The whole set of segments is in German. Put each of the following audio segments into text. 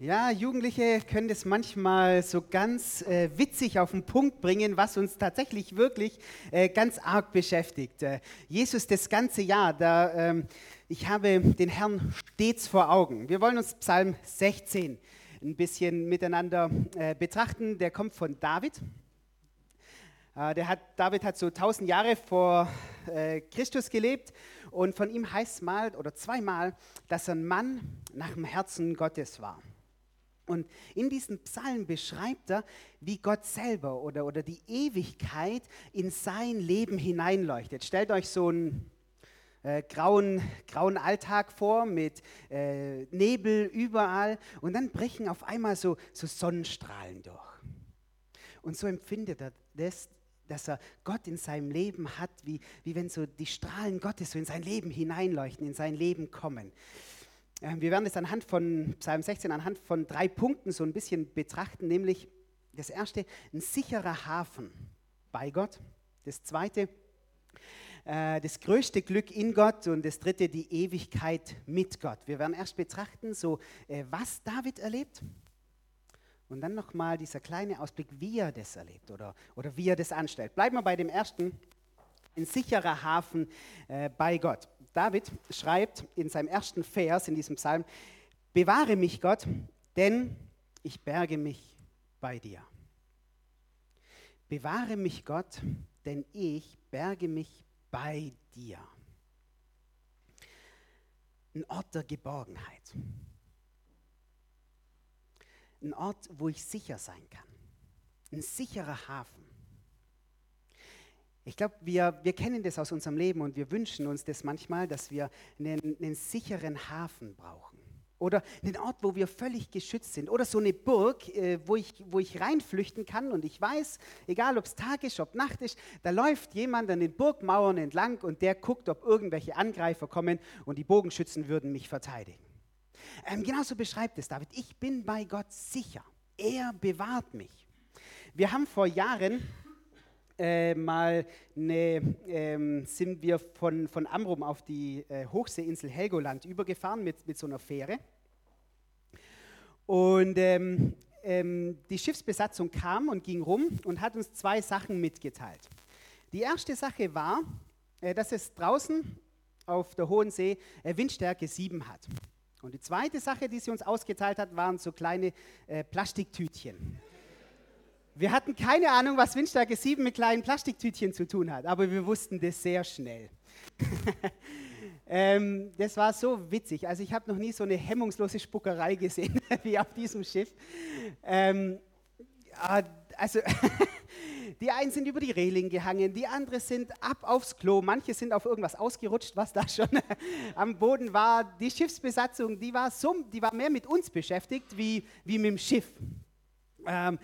Ja, Jugendliche können das manchmal so ganz äh, witzig auf den Punkt bringen, was uns tatsächlich wirklich äh, ganz arg beschäftigt. Äh, Jesus das ganze Jahr, da, ähm, ich habe den Herrn stets vor Augen. Wir wollen uns Psalm 16 ein bisschen miteinander äh, betrachten. Der kommt von David. Äh, der hat, David hat so tausend Jahre vor äh, Christus gelebt und von ihm heißt mal oder zweimal, dass er ein Mann nach dem Herzen Gottes war. Und in diesem Psalm beschreibt er, wie Gott selber oder, oder die Ewigkeit in sein Leben hineinleuchtet. Stellt euch so einen äh, grauen, grauen Alltag vor mit äh, Nebel überall und dann brechen auf einmal so, so Sonnenstrahlen durch. Und so empfindet er das, dass er Gott in seinem Leben hat, wie, wie wenn so die Strahlen Gottes so in sein Leben hineinleuchten, in sein Leben kommen. Ähm, wir werden es anhand von Psalm 16, anhand von drei Punkten so ein bisschen betrachten, nämlich das erste, ein sicherer Hafen bei Gott. Das zweite, äh, das größte Glück in Gott und das dritte, die Ewigkeit mit Gott. Wir werden erst betrachten, so äh, was David erlebt und dann nochmal dieser kleine Ausblick, wie er das erlebt oder, oder wie er das anstellt. Bleiben wir bei dem ersten, ein sicherer Hafen äh, bei Gott. David schreibt in seinem ersten Vers in diesem Psalm, bewahre mich Gott, denn ich berge mich bei dir. Bewahre mich Gott, denn ich berge mich bei dir. Ein Ort der Geborgenheit. Ein Ort, wo ich sicher sein kann. Ein sicherer Hafen. Ich glaube, wir, wir kennen das aus unserem Leben und wir wünschen uns das manchmal, dass wir einen, einen sicheren Hafen brauchen. Oder einen Ort, wo wir völlig geschützt sind. Oder so eine Burg, äh, wo, ich, wo ich reinflüchten kann und ich weiß, egal ob es Tag ist, ob Nacht ist, da läuft jemand an den Burgmauern entlang und der guckt, ob irgendwelche Angreifer kommen und die Bogenschützen würden mich verteidigen. Ähm, genauso beschreibt es David. Ich bin bei Gott sicher. Er bewahrt mich. Wir haben vor Jahren äh, mal eine, ähm, sind wir von, von Amrum auf die äh, Hochseeinsel Helgoland übergefahren mit, mit so einer Fähre. Und ähm, ähm, die Schiffsbesatzung kam und ging rum und hat uns zwei Sachen mitgeteilt. Die erste Sache war, äh, dass es draußen auf der Hohen See äh, Windstärke 7 hat. Und die zweite Sache, die sie uns ausgeteilt hat, waren so kleine äh, Plastiktütchen. Wir hatten keine Ahnung, was Windstärke 7 mit kleinen Plastiktütchen zu tun hat, aber wir wussten das sehr schnell. ähm, das war so witzig. Also ich habe noch nie so eine hemmungslose Spuckerei gesehen wie auf diesem Schiff. Ähm, also die einen sind über die Reling gehangen, die anderen sind ab aufs Klo, manche sind auf irgendwas ausgerutscht, was da schon am Boden war. Die Schiffsbesatzung, die war, so, die war mehr mit uns beschäftigt wie, wie mit dem Schiff. Ähm,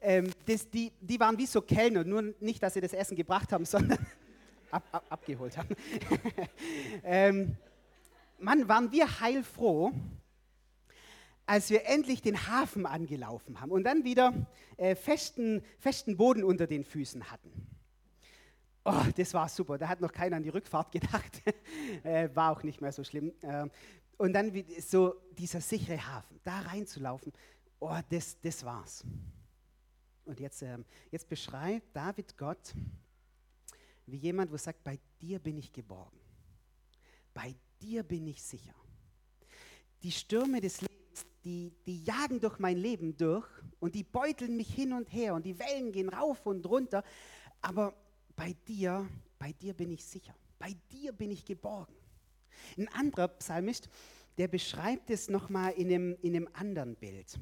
ähm, das, die, die waren wie so Kellner, nur nicht, dass sie das Essen gebracht haben, sondern ab, ab, abgeholt haben. ähm, Mann, waren wir heilfroh, als wir endlich den Hafen angelaufen haben und dann wieder äh, festen, festen Boden unter den Füßen hatten. Oh, das war super. Da hat noch keiner an die Rückfahrt gedacht. äh, war auch nicht mehr so schlimm. Äh, und dann so dieser sichere Hafen, da reinzulaufen, oh, das, das war's. Und jetzt, ähm, jetzt beschreibt David Gott wie jemand, wo sagt, bei dir bin ich geborgen. Bei dir bin ich sicher. Die Stürme des Lebens, die, die jagen durch mein Leben durch und die beuteln mich hin und her und die Wellen gehen rauf und runter. Aber bei dir, bei dir bin ich sicher. Bei dir bin ich geborgen. Ein anderer Psalmist, der beschreibt es nochmal in einem, in einem anderen Bild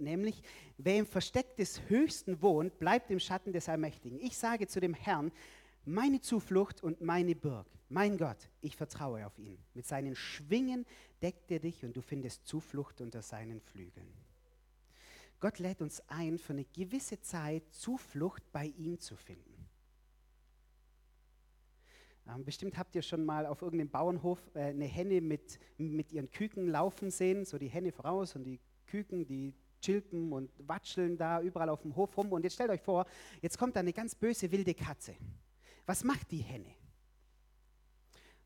nämlich wer im Versteck des Höchsten wohnt, bleibt im Schatten des Allmächtigen. Ich sage zu dem Herrn, meine Zuflucht und meine Burg, mein Gott, ich vertraue auf ihn. Mit seinen Schwingen deckt er dich und du findest Zuflucht unter seinen Flügeln. Gott lädt uns ein, für eine gewisse Zeit Zuflucht bei ihm zu finden. Ähm, bestimmt habt ihr schon mal auf irgendeinem Bauernhof äh, eine Henne mit, mit ihren Küken laufen sehen, so die Henne voraus und die Küken, die chilpen und watscheln da überall auf dem Hof rum. Und jetzt stellt euch vor, jetzt kommt da eine ganz böse wilde Katze. Was macht die Henne?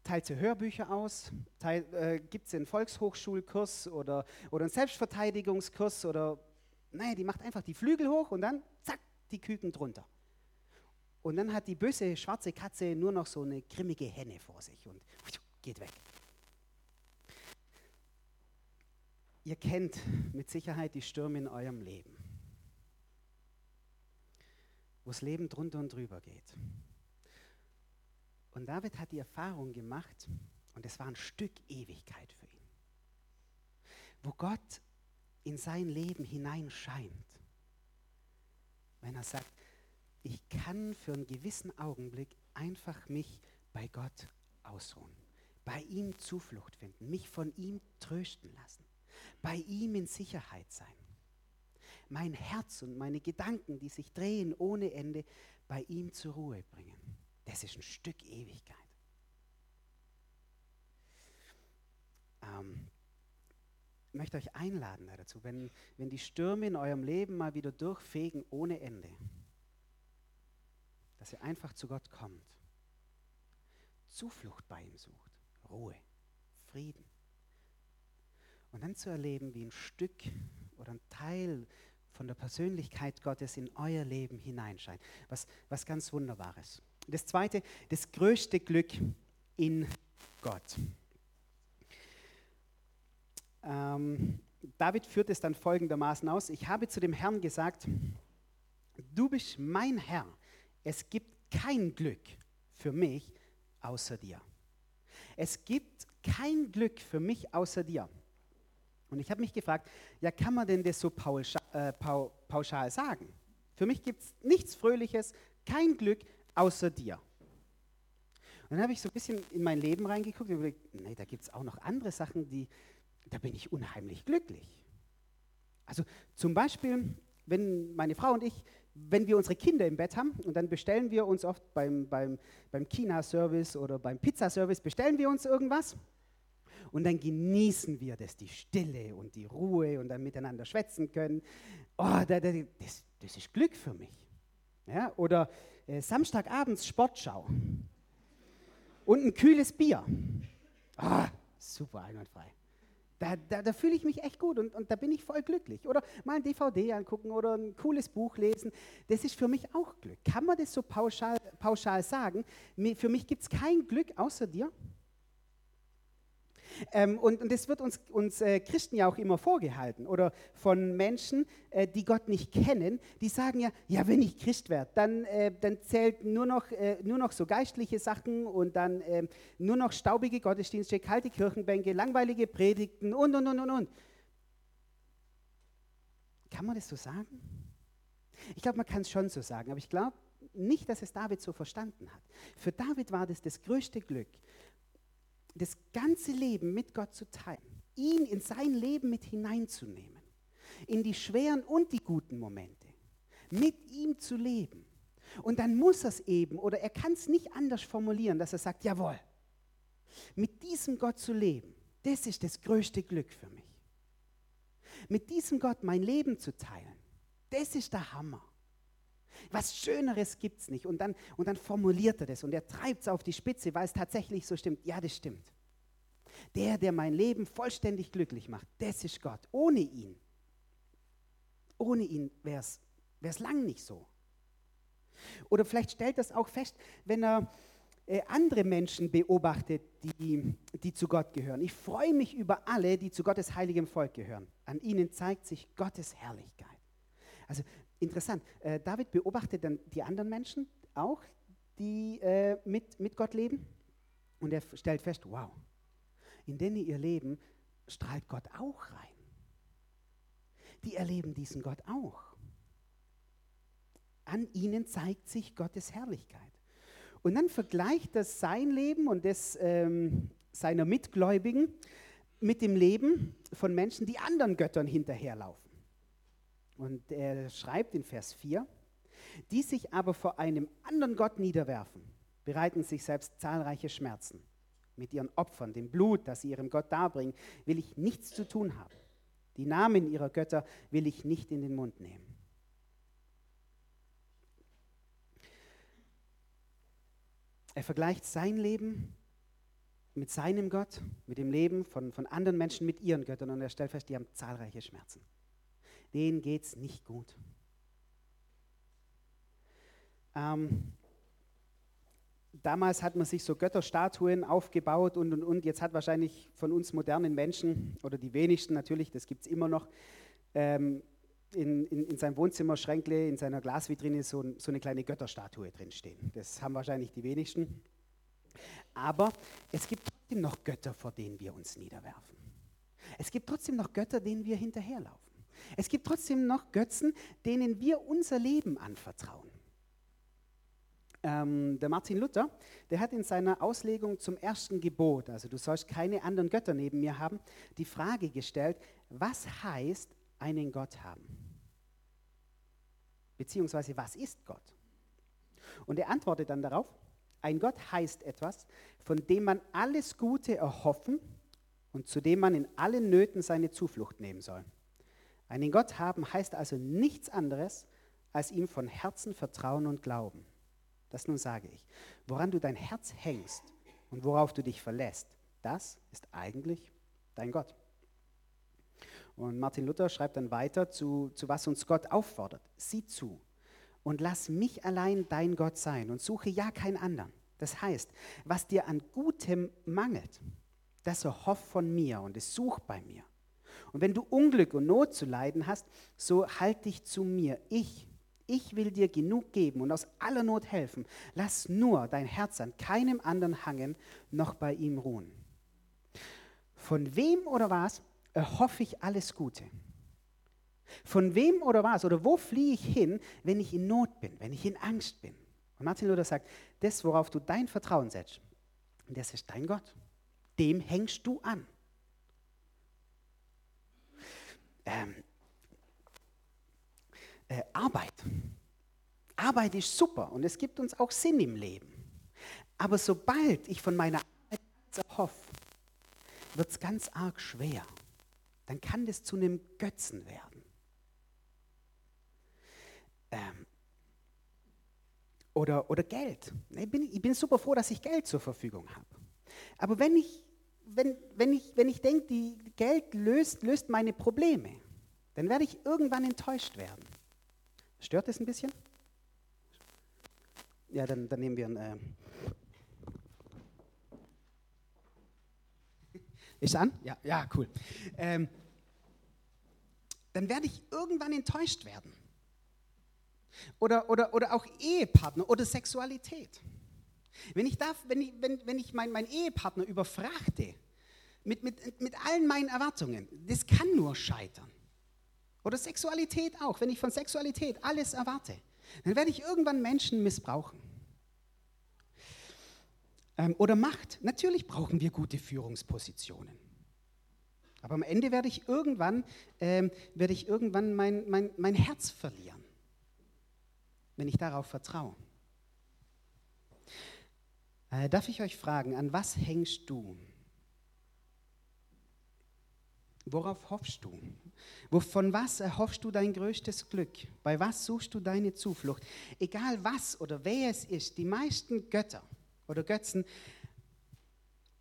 teilt sie Hörbücher aus, äh, gibt sie einen Volkshochschulkurs oder, oder einen Selbstverteidigungskurs oder, nein, die macht einfach die Flügel hoch und dann, zack, die Küken drunter. Und dann hat die böse schwarze Katze nur noch so eine grimmige Henne vor sich und geht weg. Ihr kennt mit Sicherheit die Stürme in eurem Leben, wo das Leben drunter und drüber geht. Und David hat die Erfahrung gemacht, und es war ein Stück Ewigkeit für ihn, wo Gott in sein Leben hineinscheint, wenn er sagt, ich kann für einen gewissen Augenblick einfach mich bei Gott ausruhen, bei ihm Zuflucht finden, mich von ihm trösten lassen, bei ihm in Sicherheit sein. Mein Herz und meine Gedanken, die sich drehen ohne Ende, bei ihm zur Ruhe bringen. Das ist ein Stück Ewigkeit. Ähm, ich möchte euch einladen dazu, wenn, wenn die Stürme in eurem Leben mal wieder durchfegen ohne Ende, dass ihr einfach zu Gott kommt, Zuflucht bei ihm sucht, Ruhe, Frieden. Und dann zu erleben, wie ein Stück oder ein Teil von der Persönlichkeit Gottes in euer Leben hineinscheint. Was, was ganz Wunderbares. Das zweite, das größte Glück in Gott. Ähm, David führt es dann folgendermaßen aus. Ich habe zu dem Herrn gesagt, du bist mein Herr. Es gibt kein Glück für mich außer dir. Es gibt kein Glück für mich außer dir. Und ich habe mich gefragt, ja, kann man denn das so pauschal, äh, pauschal sagen? Für mich gibt es nichts Fröhliches, kein Glück außer dir. Und dann habe ich so ein bisschen in mein Leben reingeguckt und gedacht, nee, da gibt es auch noch andere Sachen, die, da bin ich unheimlich glücklich. Also zum Beispiel, wenn meine Frau und ich, wenn wir unsere Kinder im Bett haben und dann bestellen wir uns oft beim, beim, beim China-Service oder beim Pizzaservice, bestellen wir uns irgendwas und dann genießen wir das, die Stille und die Ruhe und dann miteinander schwätzen können. Oh, das, das ist Glück für mich. Ja, oder äh, Samstagabends Sportschau und ein kühles Bier. Ah, super einwandfrei. Da, da, da fühle ich mich echt gut und, und da bin ich voll glücklich. Oder mal ein DVD angucken oder ein cooles Buch lesen. Das ist für mich auch Glück. Kann man das so pauschal, pauschal sagen? Für mich gibt es kein Glück außer dir. Ähm, und, und das wird uns, uns äh, Christen ja auch immer vorgehalten oder von Menschen, äh, die Gott nicht kennen, die sagen ja, ja, wenn ich Christ werde, dann, äh, dann zählt nur noch, äh, nur noch so geistliche Sachen und dann ähm, nur noch staubige Gottesdienste, kalte Kirchenbänke, langweilige Predigten und, und, und, und, und. Kann man das so sagen? Ich glaube, man kann es schon so sagen, aber ich glaube nicht, dass es David so verstanden hat. Für David war das das größte Glück, das ganze Leben mit Gott zu teilen, ihn in sein Leben mit hineinzunehmen, in die schweren und die guten Momente, mit ihm zu leben. Und dann muss er es eben, oder er kann es nicht anders formulieren, dass er sagt, jawohl, mit diesem Gott zu leben, das ist das größte Glück für mich. Mit diesem Gott mein Leben zu teilen, das ist der Hammer. Was Schöneres gibt es nicht. Und dann, und dann formuliert er das und er treibt es auf die Spitze, weil es tatsächlich so stimmt. Ja, das stimmt. Der, der mein Leben vollständig glücklich macht, das ist Gott. Ohne ihn, ohne ihn wäre es lang nicht so. Oder vielleicht stellt das auch fest, wenn er äh, andere Menschen beobachtet, die, die zu Gott gehören. Ich freue mich über alle, die zu Gottes heiligem Volk gehören. An ihnen zeigt sich Gottes Herrlichkeit. Also interessant. Äh, David beobachtet dann die anderen Menschen auch, die äh, mit, mit Gott leben. Und er stellt fest, wow, in denen ihr Leben strahlt Gott auch rein. Die erleben diesen Gott auch. An ihnen zeigt sich Gottes Herrlichkeit. Und dann vergleicht das sein Leben und das ähm, seiner Mitgläubigen mit dem Leben von Menschen, die anderen Göttern hinterherlaufen. Und er schreibt in Vers 4, die sich aber vor einem anderen Gott niederwerfen, bereiten sich selbst zahlreiche Schmerzen. Mit ihren Opfern, dem Blut, das sie ihrem Gott darbringen, will ich nichts zu tun haben. Die Namen ihrer Götter will ich nicht in den Mund nehmen. Er vergleicht sein Leben mit seinem Gott, mit dem Leben von, von anderen Menschen, mit ihren Göttern. Und er stellt fest, die haben zahlreiche Schmerzen. Denen geht es nicht gut. Ähm, damals hat man sich so Götterstatuen aufgebaut und und und. Jetzt hat wahrscheinlich von uns modernen Menschen, oder die wenigsten natürlich, das gibt es immer noch, ähm, in, in, in seinem Wohnzimmerschränkle, in seiner Glasvitrine so, so eine kleine Götterstatue drinstehen. Das haben wahrscheinlich die wenigsten. Aber es gibt trotzdem noch Götter, vor denen wir uns niederwerfen. Es gibt trotzdem noch Götter, denen wir hinterherlaufen. Es gibt trotzdem noch Götzen, denen wir unser Leben anvertrauen. Ähm, der Martin Luther, der hat in seiner Auslegung zum ersten Gebot, also du sollst keine anderen Götter neben mir haben, die Frage gestellt, was heißt einen Gott haben? Beziehungsweise was ist Gott? Und er antwortet dann darauf, ein Gott heißt etwas, von dem man alles Gute erhoffen und zu dem man in allen Nöten seine Zuflucht nehmen soll. Einen Gott haben heißt also nichts anderes, als ihm von Herzen vertrauen und glauben. Das nun sage ich. Woran du dein Herz hängst und worauf du dich verlässt, das ist eigentlich dein Gott. Und Martin Luther schreibt dann weiter zu, zu was uns Gott auffordert. Sieh zu, und lass mich allein dein Gott sein und suche ja keinen anderen. Das heißt, was dir an Gutem mangelt, das erhoff von mir und es such bei mir. Und wenn du Unglück und Not zu leiden hast, so halt dich zu mir. Ich, ich will dir genug geben und aus aller Not helfen. Lass nur dein Herz an keinem anderen hangen, noch bei ihm ruhen. Von wem oder was erhoffe ich alles Gute? Von wem oder was oder wo fliehe ich hin, wenn ich in Not bin, wenn ich in Angst bin? Und Martin Luther sagt, das, worauf du dein Vertrauen setzt, das ist dein Gott. Dem hängst du an. Ähm, äh, Arbeit. Arbeit ist super und es gibt uns auch Sinn im Leben. Aber sobald ich von meiner Arbeit erhoffe, wird es ganz arg schwer. Dann kann das zu einem Götzen werden ähm, oder, oder Geld. Ich bin, ich bin super froh, dass ich Geld zur Verfügung habe. Aber wenn ich, wenn, wenn ich, wenn ich denke, Geld löst, löst meine Probleme, dann werde ich irgendwann enttäuscht werden. Stört das ein bisschen? Ja, dann, dann nehmen wir ein. Äh Ist an? Ja, ja, cool. Ähm, dann werde ich irgendwann enttäuscht werden. Oder, oder, oder auch Ehepartner oder Sexualität. Wenn ich, darf, wenn ich, wenn, wenn ich meinen mein Ehepartner überfrachte mit, mit, mit allen meinen Erwartungen, das kann nur scheitern. Oder Sexualität auch. Wenn ich von Sexualität alles erwarte, dann werde ich irgendwann Menschen missbrauchen. Ähm, oder Macht. Natürlich brauchen wir gute Führungspositionen. Aber am Ende werde ich irgendwann, ähm, werde ich irgendwann mein, mein, mein Herz verlieren wenn ich darauf vertraue. Äh, darf ich euch fragen, an was hängst du? Worauf hoffst du? Von was erhoffst du dein größtes Glück? Bei was suchst du deine Zuflucht? Egal was oder wer es ist, die meisten Götter oder Götzen,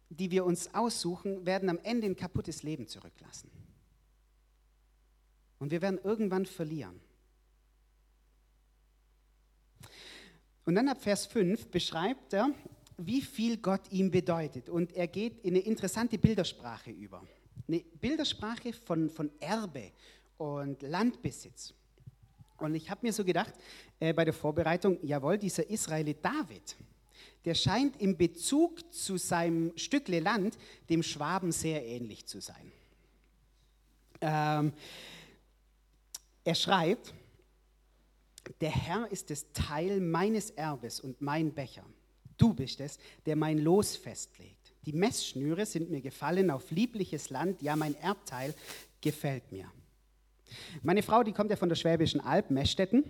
die wir uns aussuchen, werden am Ende ein kaputtes Leben zurücklassen. Und wir werden irgendwann verlieren. Und dann ab Vers 5 beschreibt er, wie viel Gott ihm bedeutet. Und er geht in eine interessante Bildersprache über. Eine Bildersprache von, von Erbe und Landbesitz. Und ich habe mir so gedacht, äh, bei der Vorbereitung, jawohl, dieser Israelit David, der scheint im Bezug zu seinem Stückle Land dem Schwaben sehr ähnlich zu sein. Ähm, er schreibt, der Herr ist das Teil meines Erbes und mein Becher. Du bist es, der mein Los festlegt. Die Messschnüre sind mir gefallen auf liebliches Land, ja, mein Erbteil gefällt mir. Meine Frau, die kommt ja von der Schwäbischen Alb, Meschstetten.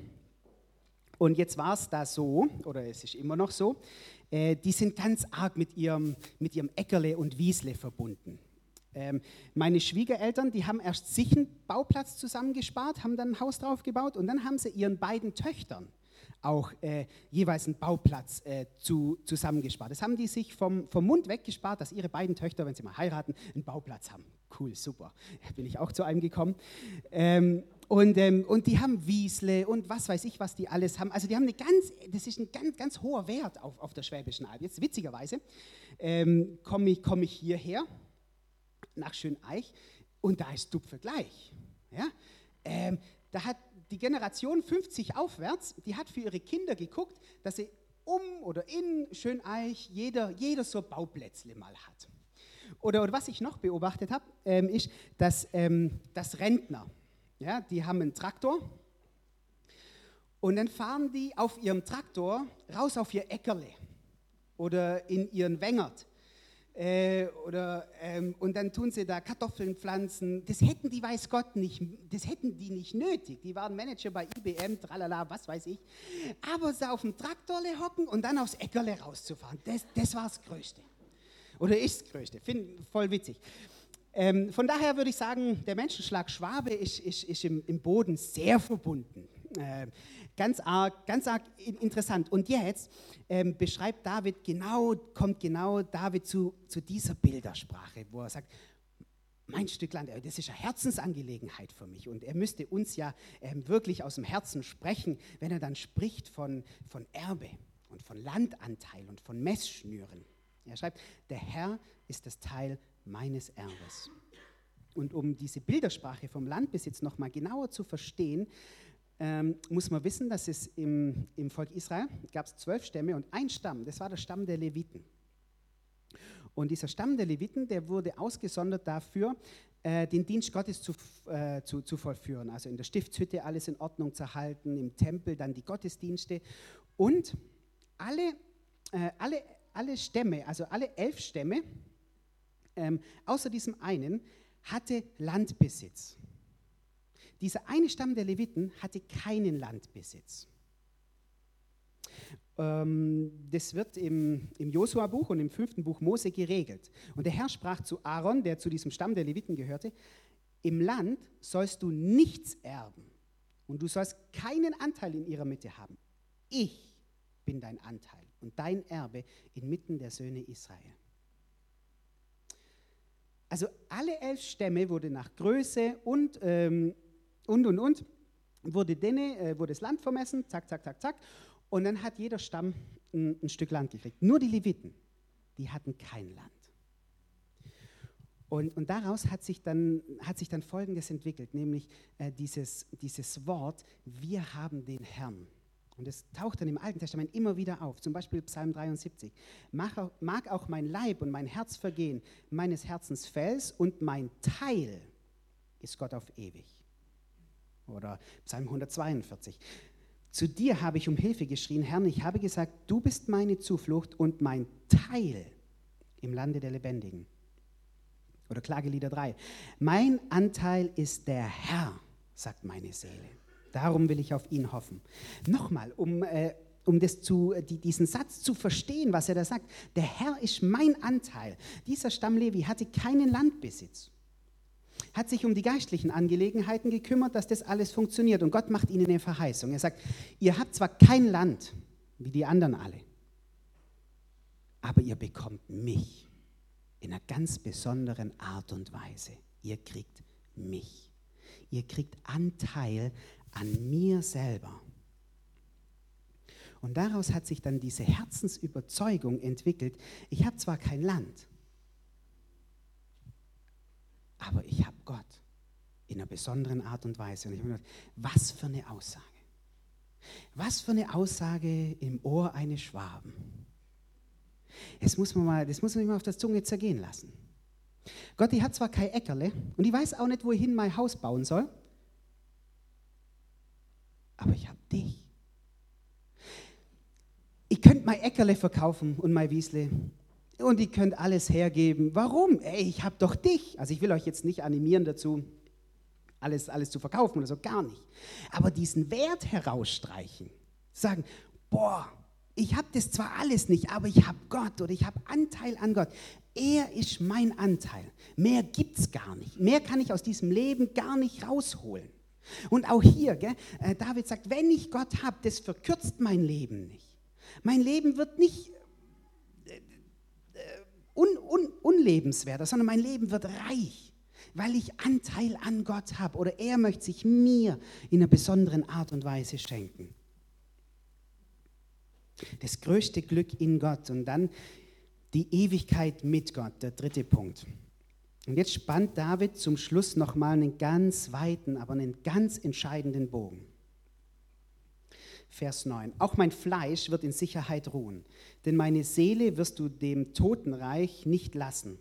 Und jetzt war es da so, oder es ist immer noch so, äh, die sind ganz arg mit ihrem, mit ihrem Äckerle und Wiesle verbunden. Ähm, meine Schwiegereltern, die haben erst sich einen Bauplatz zusammengespart, haben dann ein Haus drauf gebaut und dann haben sie ihren beiden Töchtern auch äh, jeweils einen Bauplatz äh, zu, zusammengespart. Das haben die sich vom, vom Mund weggespart, dass ihre beiden Töchter, wenn sie mal heiraten, einen Bauplatz haben. Cool, super. Bin ich auch zu einem gekommen. Ähm, und, ähm, und die haben Wiesle und was weiß ich, was die alles haben. Also die haben eine ganz, das ist ein ganz, ganz hoher Wert auf, auf der Schwäbischen Alb. Jetzt witzigerweise ähm, komme ich, komm ich hierher nach Schöneich und da ist Dupfe gleich. Ja? Ähm, da hat die Generation 50 aufwärts, die hat für ihre Kinder geguckt, dass sie um oder in Schöneich jeder, jeder so Bauplätzle mal hat. Oder, oder was ich noch beobachtet habe, ähm, ist, dass, ähm, dass Rentner, ja, die haben einen Traktor und dann fahren die auf ihrem Traktor raus auf ihr Äckerle oder in ihren Wengert. Äh, oder, ähm, und dann tun sie da Kartoffeln pflanzen. Das hätten die, weiß Gott, nicht, das hätten die nicht nötig. Die waren Manager bei IBM, tralala, was weiß ich. Aber sie auf dem Traktorle hocken und dann aufs Äckerle rauszufahren, das, das war das Größte. Oder ist das Größte. Finde voll witzig. Ähm, von daher würde ich sagen, der Menschenschlag Schwabe ist, ist, ist im, im, Boden sehr verbunden. Äh, ganz, arg, ganz arg interessant. Und jetzt ähm, beschreibt David genau, kommt genau David zu, zu dieser Bildersprache, wo er sagt, mein Stück Land, das ist eine Herzensangelegenheit für mich. Und er müsste uns ja ähm, wirklich aus dem Herzen sprechen, wenn er dann spricht von, von Erbe und von Landanteil und von Messschnüren. Er schreibt, der Herr ist das Teil meines Erbes. Und um diese Bildersprache vom Landbesitz noch mal genauer zu verstehen, ähm, muss man wissen, dass es im, im Volk Israel gab es zwölf Stämme und ein Stamm, das war der Stamm der Leviten. Und dieser Stamm der Leviten, der wurde ausgesondert dafür, äh, den Dienst Gottes zu, äh, zu, zu vollführen. Also in der Stiftshütte alles in Ordnung zu halten, im Tempel dann die Gottesdienste. Und alle, äh, alle, alle Stämme, also alle elf Stämme, ähm, außer diesem einen, hatte Landbesitz. Dieser eine Stamm der Leviten hatte keinen Landbesitz. Ähm, das wird im, im Josua-Buch und im fünften Buch Mose geregelt. Und der Herr sprach zu Aaron, der zu diesem Stamm der Leviten gehörte, im Land sollst du nichts erben und du sollst keinen Anteil in ihrer Mitte haben. Ich bin dein Anteil und dein Erbe inmitten der Söhne Israel. Also alle elf Stämme wurde nach Größe und, ähm, und, und, und, wurde, denen, äh, wurde das Land vermessen, zack, zack, zack, zack. Und dann hat jeder Stamm ein, ein Stück Land gekriegt. Nur die Leviten, die hatten kein Land. Und, und, daraus hat sich, dann, hat sich dann Folgendes entwickelt, nämlich äh, dieses, dieses Wort, wir haben den Herrn. Und es taucht dann im Alten Testament immer wieder auf, zum Beispiel Psalm 73. Mag, mag auch mein Leib und mein Herz vergehen, meines Herzens Fels und mein Teil ist Gott auf ewig. Oder Psalm 142. Zu dir habe ich um Hilfe geschrien, Herr, ich habe gesagt, du bist meine Zuflucht und mein Teil im Lande der Lebendigen. Oder Klagelieder 3. Mein Anteil ist der Herr, sagt meine Seele. Darum will ich auf ihn hoffen. Nochmal, um, äh, um das zu, die, diesen Satz zu verstehen, was er da sagt. Der Herr ist mein Anteil. Dieser Stamm Levi hatte keinen Landbesitz. Hat sich um die geistlichen Angelegenheiten gekümmert, dass das alles funktioniert. Und Gott macht ihnen eine Verheißung. Er sagt, ihr habt zwar kein Land, wie die anderen alle, aber ihr bekommt mich in einer ganz besonderen Art und Weise. Ihr kriegt mich. Ihr kriegt Anteil an mir selber. Und daraus hat sich dann diese Herzensüberzeugung entwickelt, ich habe zwar kein Land, aber ich habe Gott in einer besonderen Art und Weise. Und ich habe gedacht, was für eine Aussage. Was für eine Aussage im Ohr eines Schwaben. Das muss man mal, das muss man mal auf der Zunge zergehen lassen. Gott, die hat zwar kein Äckerle und ich weiß auch nicht, wohin mein Haus bauen soll, aber ich habe dich. Ich könnte mein Äckerle verkaufen und mein Wiesle und ihr könnt alles hergeben. Warum? Ey, ich habe doch dich. Also ich will euch jetzt nicht animieren dazu, alles, alles zu verkaufen oder so, gar nicht. Aber diesen Wert herausstreichen, sagen, boah, ich habe das zwar alles nicht, aber ich habe Gott oder ich habe Anteil an Gott. Er ist mein Anteil. Mehr gibt es gar nicht. Mehr kann ich aus diesem Leben gar nicht rausholen. Und auch hier, gell, äh, David sagt, wenn ich Gott habe, das verkürzt mein Leben nicht. Mein Leben wird nicht un, un, unlebenswerter, sondern mein Leben wird reich, weil ich Anteil an Gott habe oder er möchte sich mir in einer besonderen Art und Weise schenken. Das größte Glück in Gott und dann die Ewigkeit mit Gott, der dritte Punkt. Und jetzt spannt David zum Schluss nochmal einen ganz weiten, aber einen ganz entscheidenden Bogen. Vers 9. Auch mein Fleisch wird in Sicherheit ruhen, denn meine Seele wirst du dem Totenreich nicht lassen.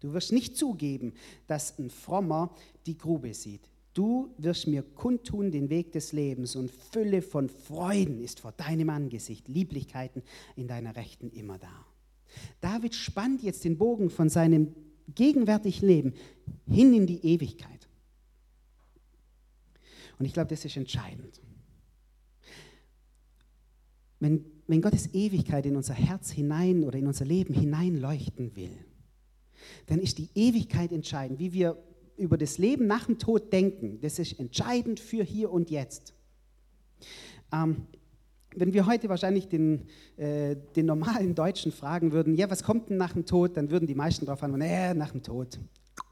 Du wirst nicht zugeben, dass ein Frommer die Grube sieht. Du wirst mir kundtun den Weg des Lebens und Fülle von Freuden ist vor deinem Angesicht, Lieblichkeiten in deiner Rechten immer da. David spannt jetzt den Bogen von seinem gegenwärtigen Leben hin in die Ewigkeit. Und ich glaube, das ist entscheidend. Wenn, wenn Gottes Ewigkeit in unser Herz hinein oder in unser Leben hineinleuchten will, dann ist die Ewigkeit entscheidend. Wie wir über das Leben nach dem Tod denken, das ist entscheidend für hier und jetzt. Ähm, wenn wir heute wahrscheinlich den, äh, den normalen Deutschen fragen würden, ja, was kommt denn nach dem Tod, dann würden die meisten darauf antworten, äh, nach dem Tod,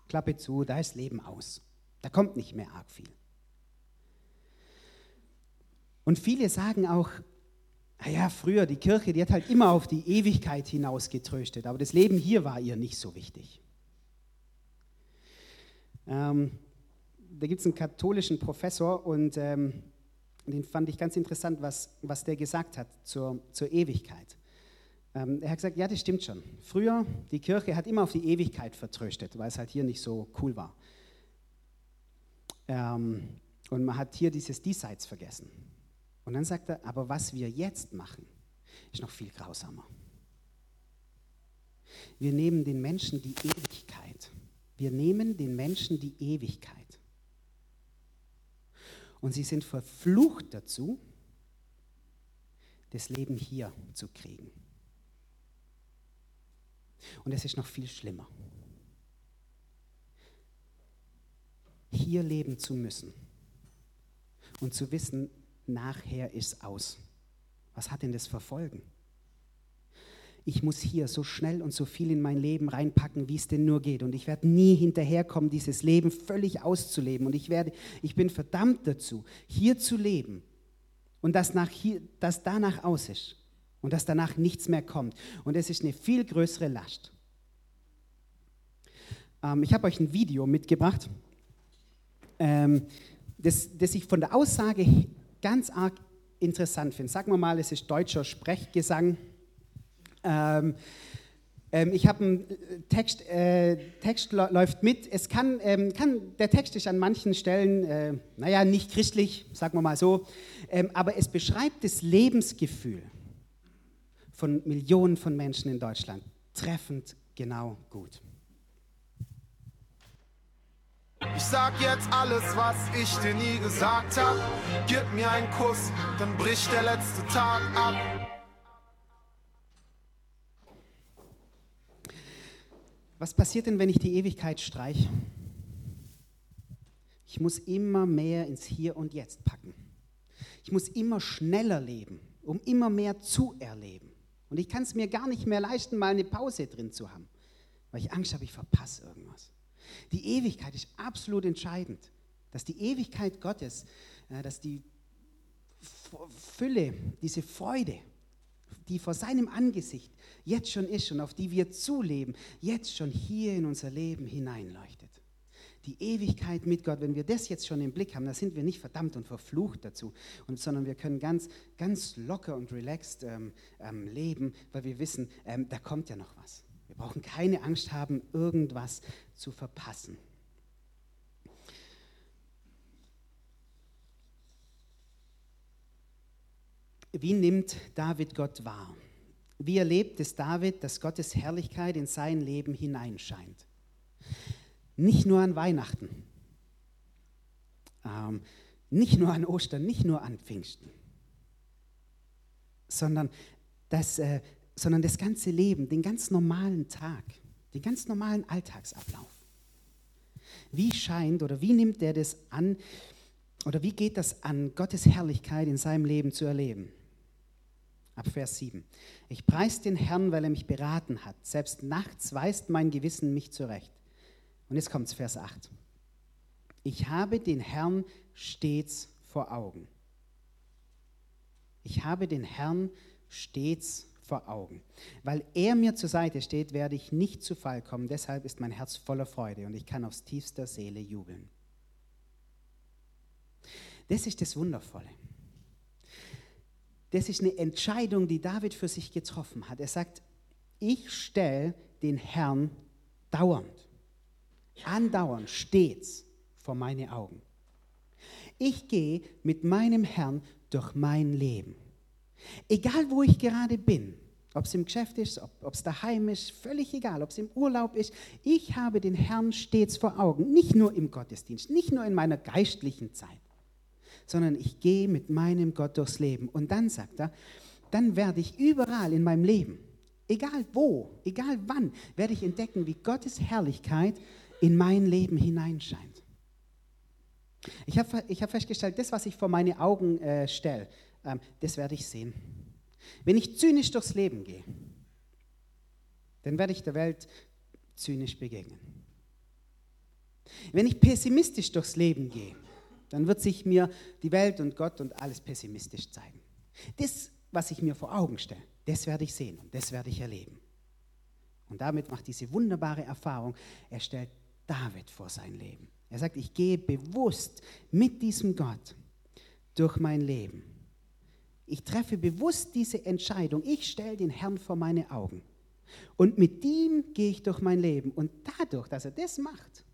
Klappe zu, da ist Leben aus. Da kommt nicht mehr arg viel. Und viele sagen auch, naja, früher, die Kirche, die hat halt immer auf die Ewigkeit hinaus getröstet, aber das Leben hier war ihr nicht so wichtig. Ähm, da gibt es einen katholischen Professor und ähm, den fand ich ganz interessant, was, was der gesagt hat zur, zur Ewigkeit. Ähm, er hat gesagt, ja, das stimmt schon. Früher, die Kirche hat immer auf die Ewigkeit vertröstet, weil es halt hier nicht so cool war. Ähm, und man hat hier dieses Diesseits vergessen. Und dann sagt er, aber was wir jetzt machen, ist noch viel grausamer. Wir nehmen den Menschen die Ewigkeit. Wir nehmen den Menschen die Ewigkeit. Und sie sind verflucht dazu, das Leben hier zu kriegen. Und es ist noch viel schlimmer. Hier leben zu müssen und zu wissen, nachher ist aus. Was hat denn das Verfolgen? ich muss hier so schnell und so viel in mein Leben reinpacken, wie es denn nur geht. Und ich werde nie hinterherkommen, dieses Leben völlig auszuleben. Und ich, werde, ich bin verdammt dazu, hier zu leben und dass, nach hier, dass danach aus ist und dass danach nichts mehr kommt. Und es ist eine viel größere Last. Ähm, ich habe euch ein Video mitgebracht, ähm, das, das ich von der Aussage ganz arg interessant finde. Sagen wir mal, es ist deutscher Sprechgesang ähm, ähm, ich habe einen äh, Text, äh, Text läuft mit. Es kann, ähm, kann, der Text ist an manchen Stellen, äh, naja, nicht christlich, sagen wir mal so, ähm, aber es beschreibt das Lebensgefühl von Millionen von Menschen in Deutschland treffend genau gut. Ich sag jetzt alles, was ich dir nie gesagt hab. Gib mir einen Kuss, dann bricht der letzte Tag ab. Was passiert denn, wenn ich die Ewigkeit streiche? Ich muss immer mehr ins Hier und Jetzt packen. Ich muss immer schneller leben, um immer mehr zu erleben. Und ich kann es mir gar nicht mehr leisten, mal eine Pause drin zu haben, weil ich Angst habe, ich verpasse irgendwas. Die Ewigkeit ist absolut entscheidend, dass die Ewigkeit Gottes, äh, dass die Fülle, diese Freude, die vor seinem Angesicht jetzt schon ist und auf die wir zuleben, jetzt schon hier in unser Leben hineinleuchtet. Die Ewigkeit mit Gott, wenn wir das jetzt schon im Blick haben, da sind wir nicht verdammt und verflucht dazu, und, sondern wir können ganz, ganz locker und relaxed ähm, ähm, leben, weil wir wissen, ähm, da kommt ja noch was. Brauchen keine Angst haben, irgendwas zu verpassen. Wie nimmt David Gott wahr? Wie erlebt es David, dass Gottes Herrlichkeit in sein Leben hineinscheint? Nicht nur an Weihnachten, ähm, nicht nur an Ostern, nicht nur an Pfingsten, sondern das, äh, sondern das ganze Leben, den ganz normalen Tag, den ganz normalen Alltagsablauf. Wie scheint oder wie nimmt er das an, Oder wie geht das an, Gottes Herrlichkeit in seinem Leben zu erleben? Ab Vers 7. Ich preise den Herrn, weil er mich beraten hat. Selbst nachts weist mein Gewissen mich zurecht. Und jetzt kommt Vers 8. Ich habe den Herrn stets vor Augen. Ich habe den Herrn stets vor Augen. Weil er mir zur Seite steht, werde ich nicht zu Fall kommen. Deshalb ist mein Herz voller Freude und ich kann aus tiefster Seele jubeln. Das ist das Wundervolle. Das ist eine Entscheidung, die David für sich getroffen hat. Er sagt, ich stelle den Herrn dauernd, andauernd, stets vor meine Augen. Ich gehe mit meinem Herrn durch mein Leben. Egal wo ich gerade bin, ob es im Geschäft ist, ob es daheim ist, völlig egal, ob es im Urlaub ist, ich habe den Herrn stets vor Augen, nicht nur im Gottesdienst, nicht nur in meiner geistlichen Zeit, sondern ich gehe mit meinem Gott durchs Leben. Und dann sagt er, dann werde ich überall in meinem Leben, egal wo, egal wann, werde ich entdecken, wie Gottes Herrlichkeit in mein Leben hineinscheint. Ich habe ich hab festgestellt, das, was ich vor meine Augen äh, stelle, das werde ich sehen. Wenn ich zynisch durchs Leben gehe, dann werde ich der Welt zynisch begegnen. Wenn ich pessimistisch durchs Leben gehe, dann wird sich mir die Welt und Gott und alles pessimistisch zeigen. Das, was ich mir vor Augen stelle, das werde ich sehen und das werde ich erleben. Und damit macht diese wunderbare Erfahrung, er stellt David vor sein Leben. Er sagt, ich gehe bewusst mit diesem Gott durch mein Leben. Ich treffe bewusst diese Entscheidung. Ich stelle den Herrn vor meine Augen. Und mit ihm gehe ich durch mein Leben. Und dadurch, dass er das macht,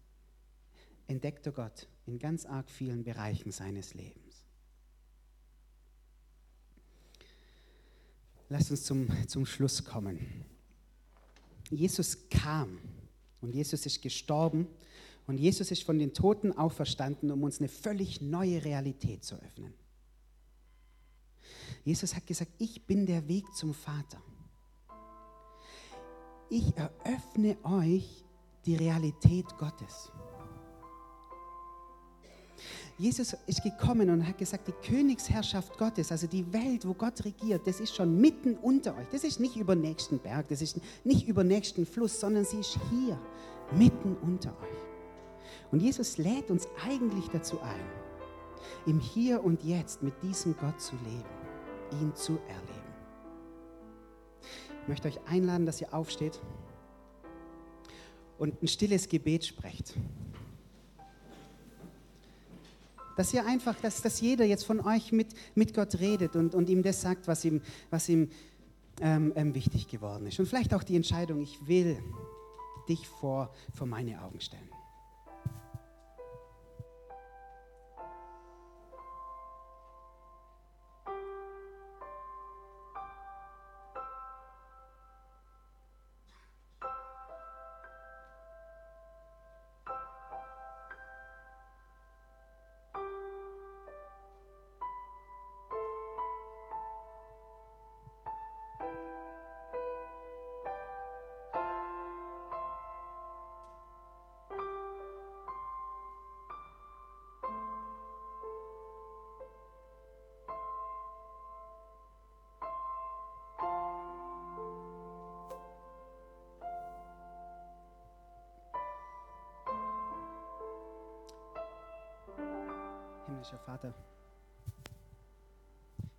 entdeckt er Gott in ganz arg vielen Bereichen seines Lebens. Lasst uns zum, zum Schluss kommen. Jesus kam und Jesus ist gestorben und Jesus ist von den Toten auferstanden, um uns eine völlig neue Realität zu öffnen. Jesus hat gesagt, ich bin der Weg zum Vater. Ich eröffne euch die Realität Gottes. Jesus ist gekommen und hat gesagt, die Königsherrschaft Gottes, also die Welt, wo Gott regiert, das ist schon mitten unter euch. Das ist nicht über nächsten Berg, das ist nicht über nächsten Fluss, sondern sie ist hier, mitten unter euch. Und Jesus lädt uns eigentlich dazu ein, im Hier und Jetzt mit diesem Gott zu leben, ihn zu erleben. Ich möchte euch einladen, dass ihr aufsteht und ein stilles Gebet sprecht. Dass ihr einfach, dass, dass jeder jetzt von euch mit, mit Gott redet und, und ihm das sagt, was ihm, was ihm ähm, ähm, wichtig geworden ist. Und vielleicht auch die Entscheidung, ich will dich vor, vor meine Augen stellen. Himmlischer Vater,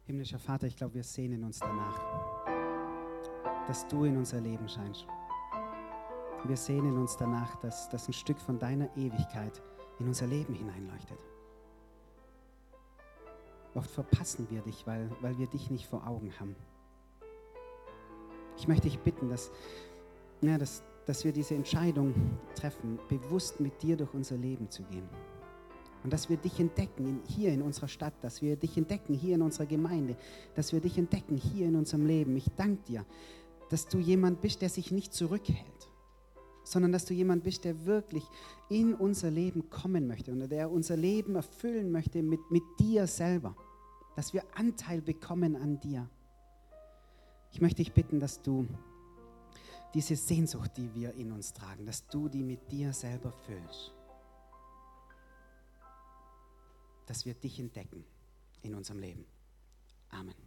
himmlischer Vater, ich glaube, wir sehnen uns danach, dass du in unser Leben scheinst. Wir sehnen uns danach, dass, dass ein Stück von deiner Ewigkeit in unser Leben hineinleuchtet. Oft verpassen wir dich, weil, weil wir dich nicht vor Augen haben. Ich möchte dich bitten, dass, ja, dass, dass wir diese Entscheidung treffen, bewusst mit dir durch unser Leben zu gehen. Und dass wir dich entdecken hier in unserer Stadt, dass wir dich entdecken hier in unserer Gemeinde, dass wir dich entdecken hier in unserem Leben. Ich danke dir, dass du jemand bist, der sich nicht zurückhält, sondern dass du jemand bist, der wirklich in unser Leben kommen möchte und der unser Leben erfüllen möchte mit, mit dir selber, dass wir Anteil bekommen an dir. Ich möchte dich bitten, dass du diese Sehnsucht, die wir in uns tragen, dass du die mit dir selber füllst dass wir dich entdecken in unserem Leben. Amen.